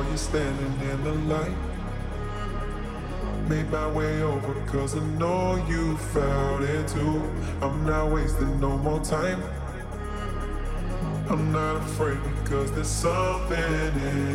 saw you standing in the light. Made my way over cause I know you felt it too. I'm not wasting no more time. I'm not afraid because there's something in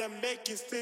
a man to make you feel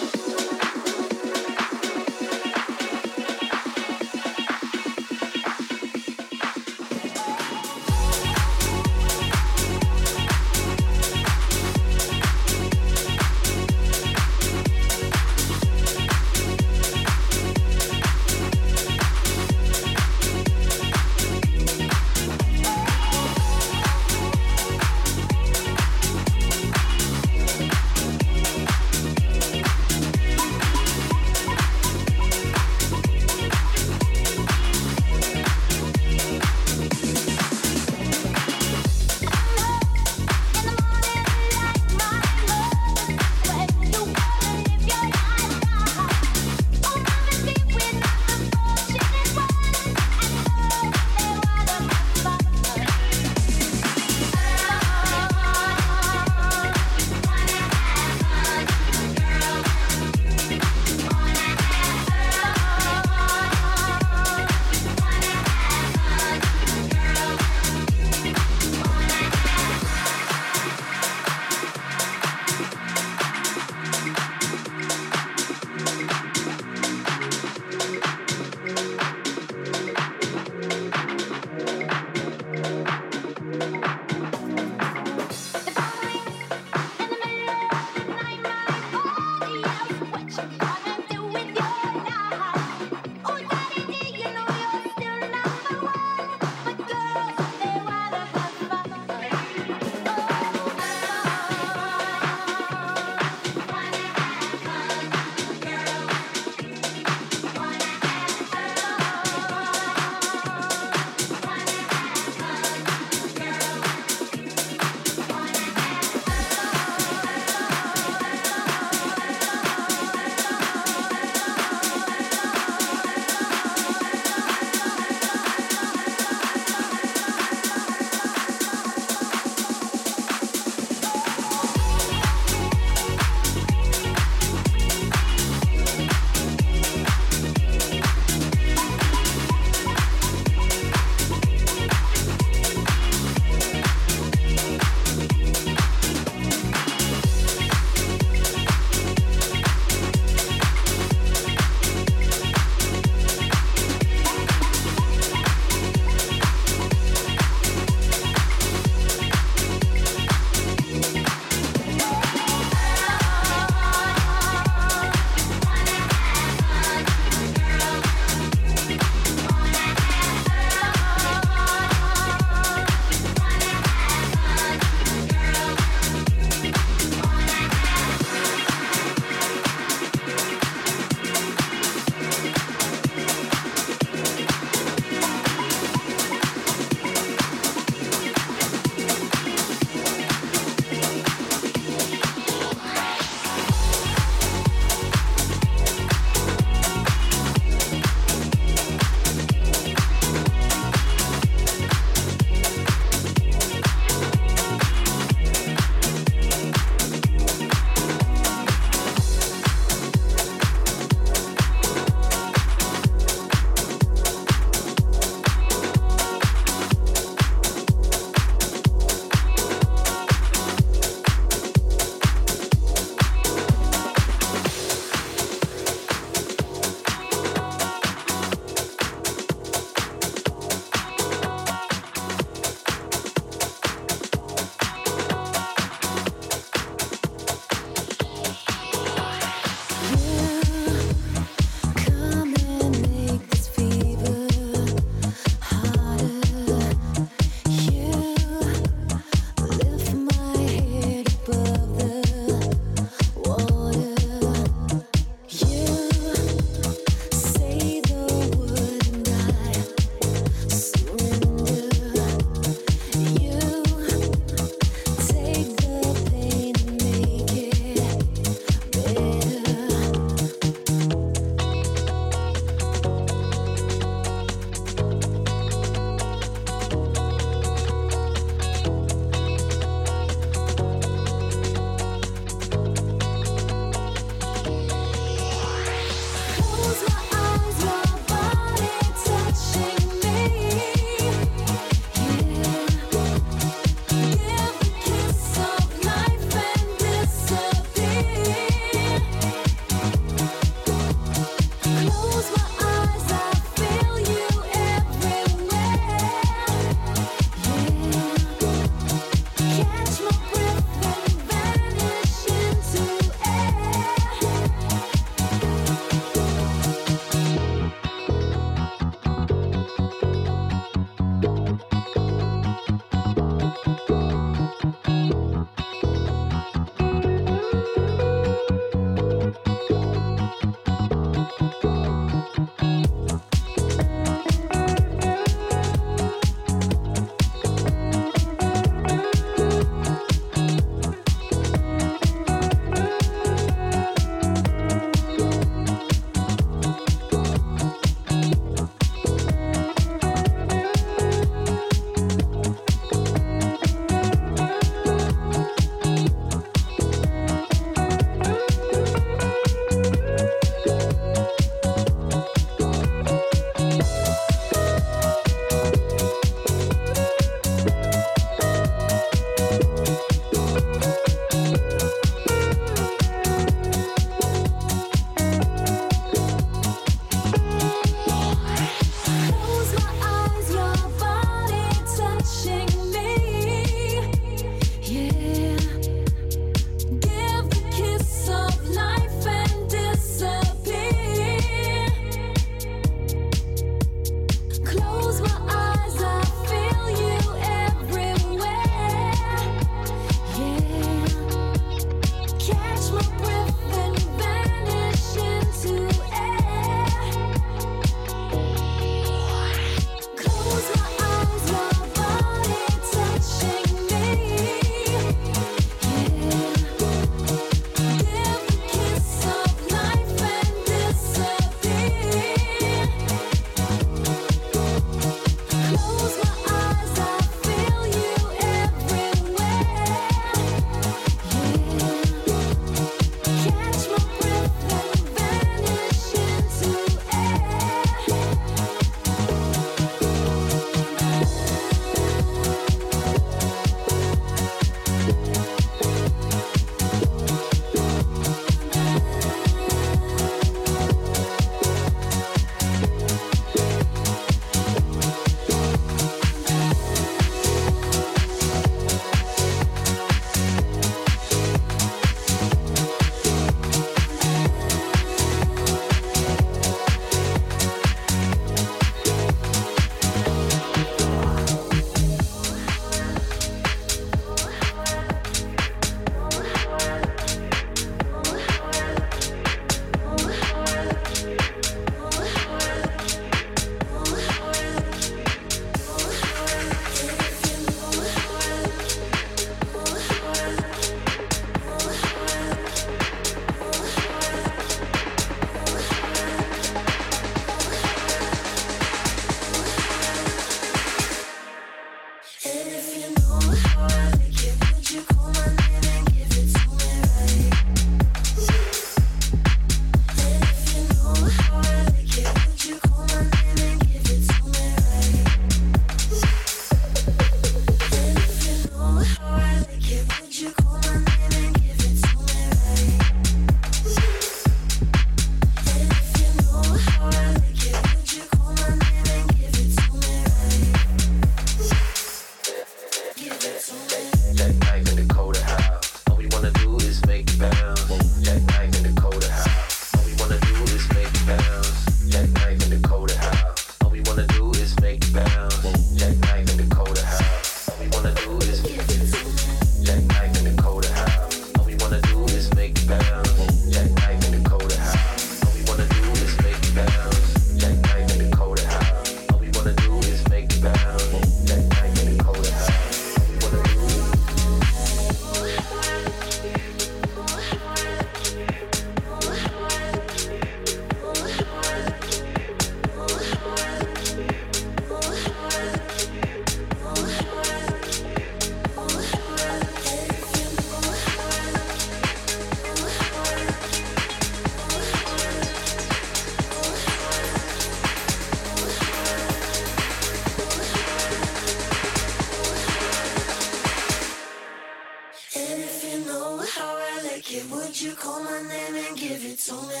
All we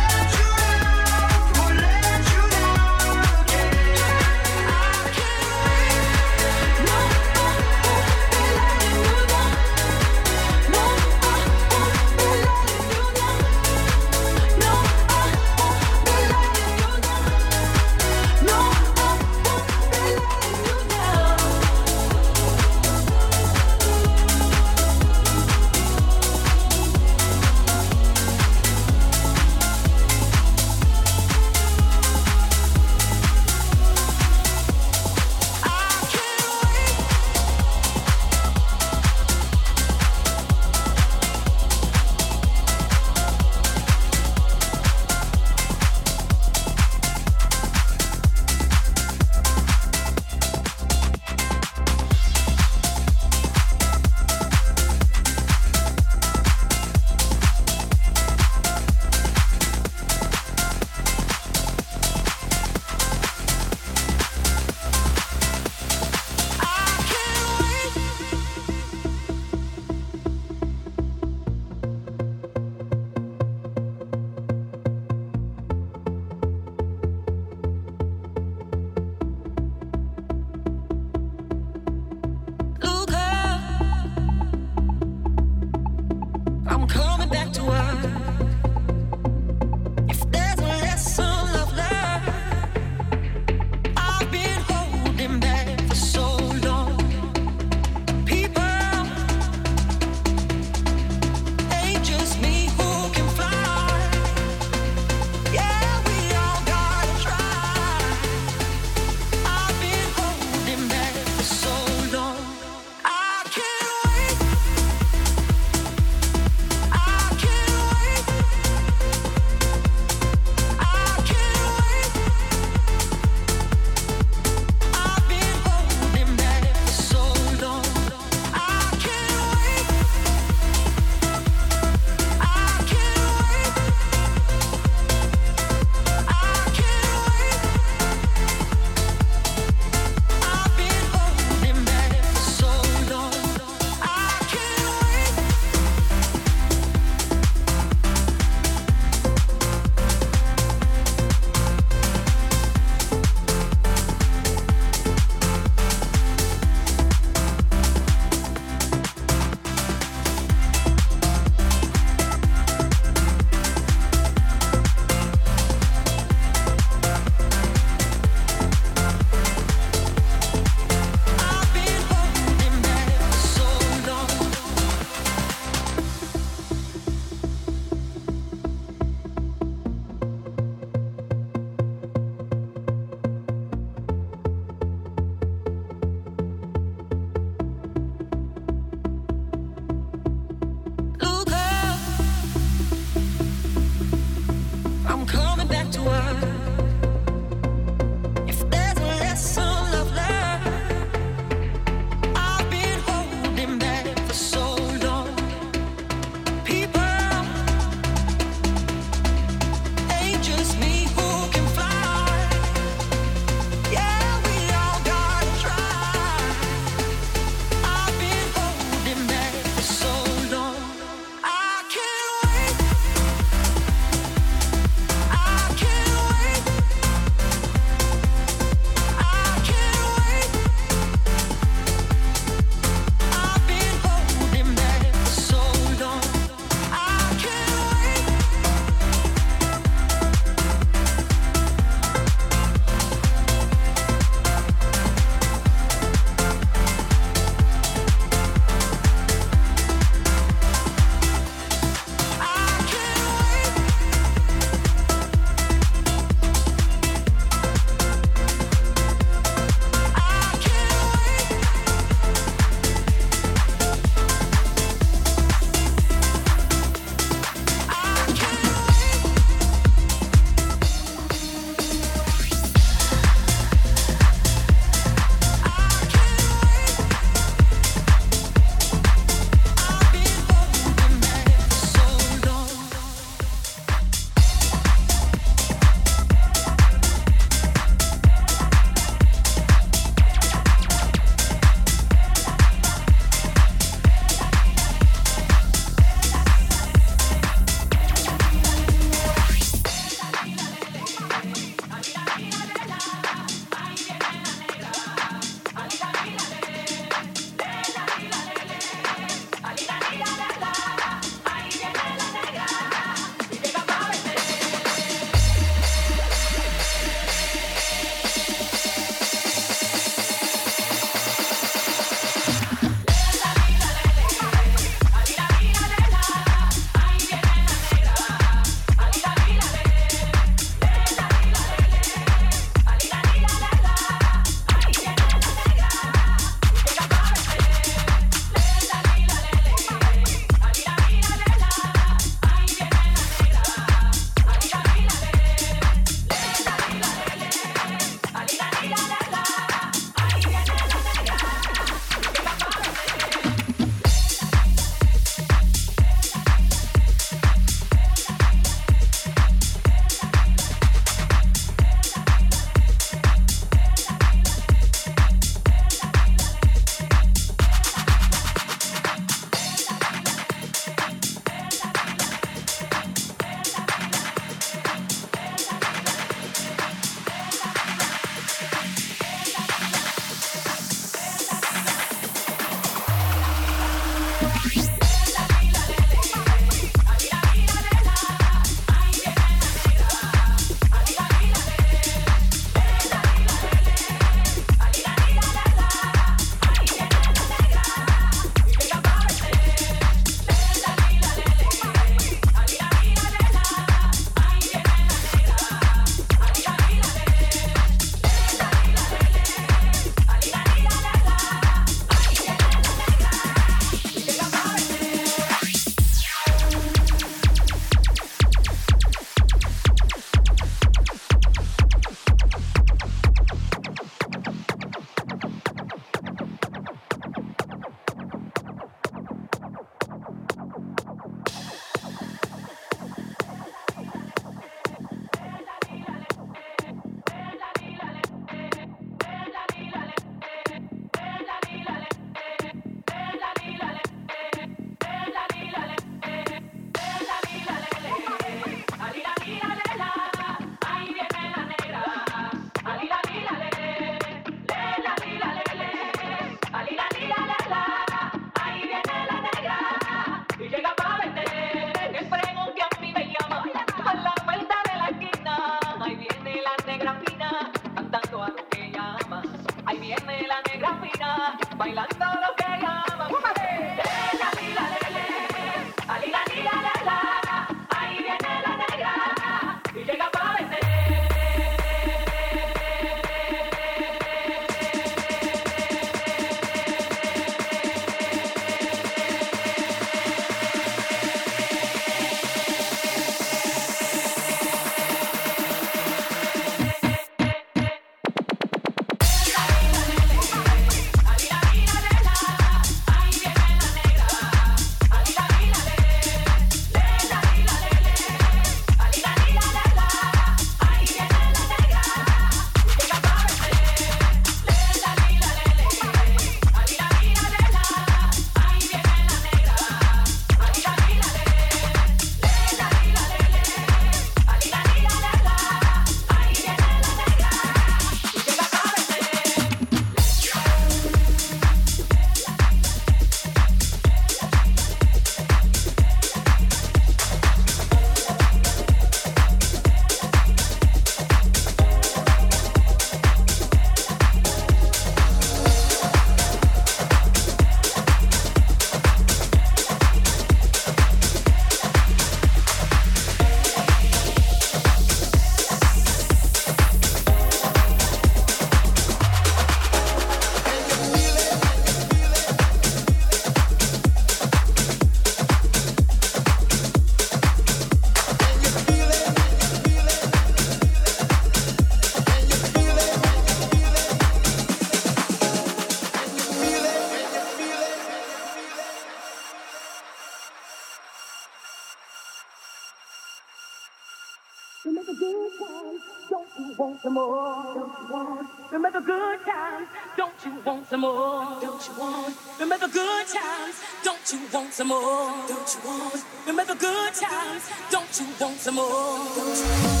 want some more? Don't you want? Remember good times? Don't you want some more? Don't you want? Remember good times? Don't you want some more?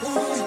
Ooh.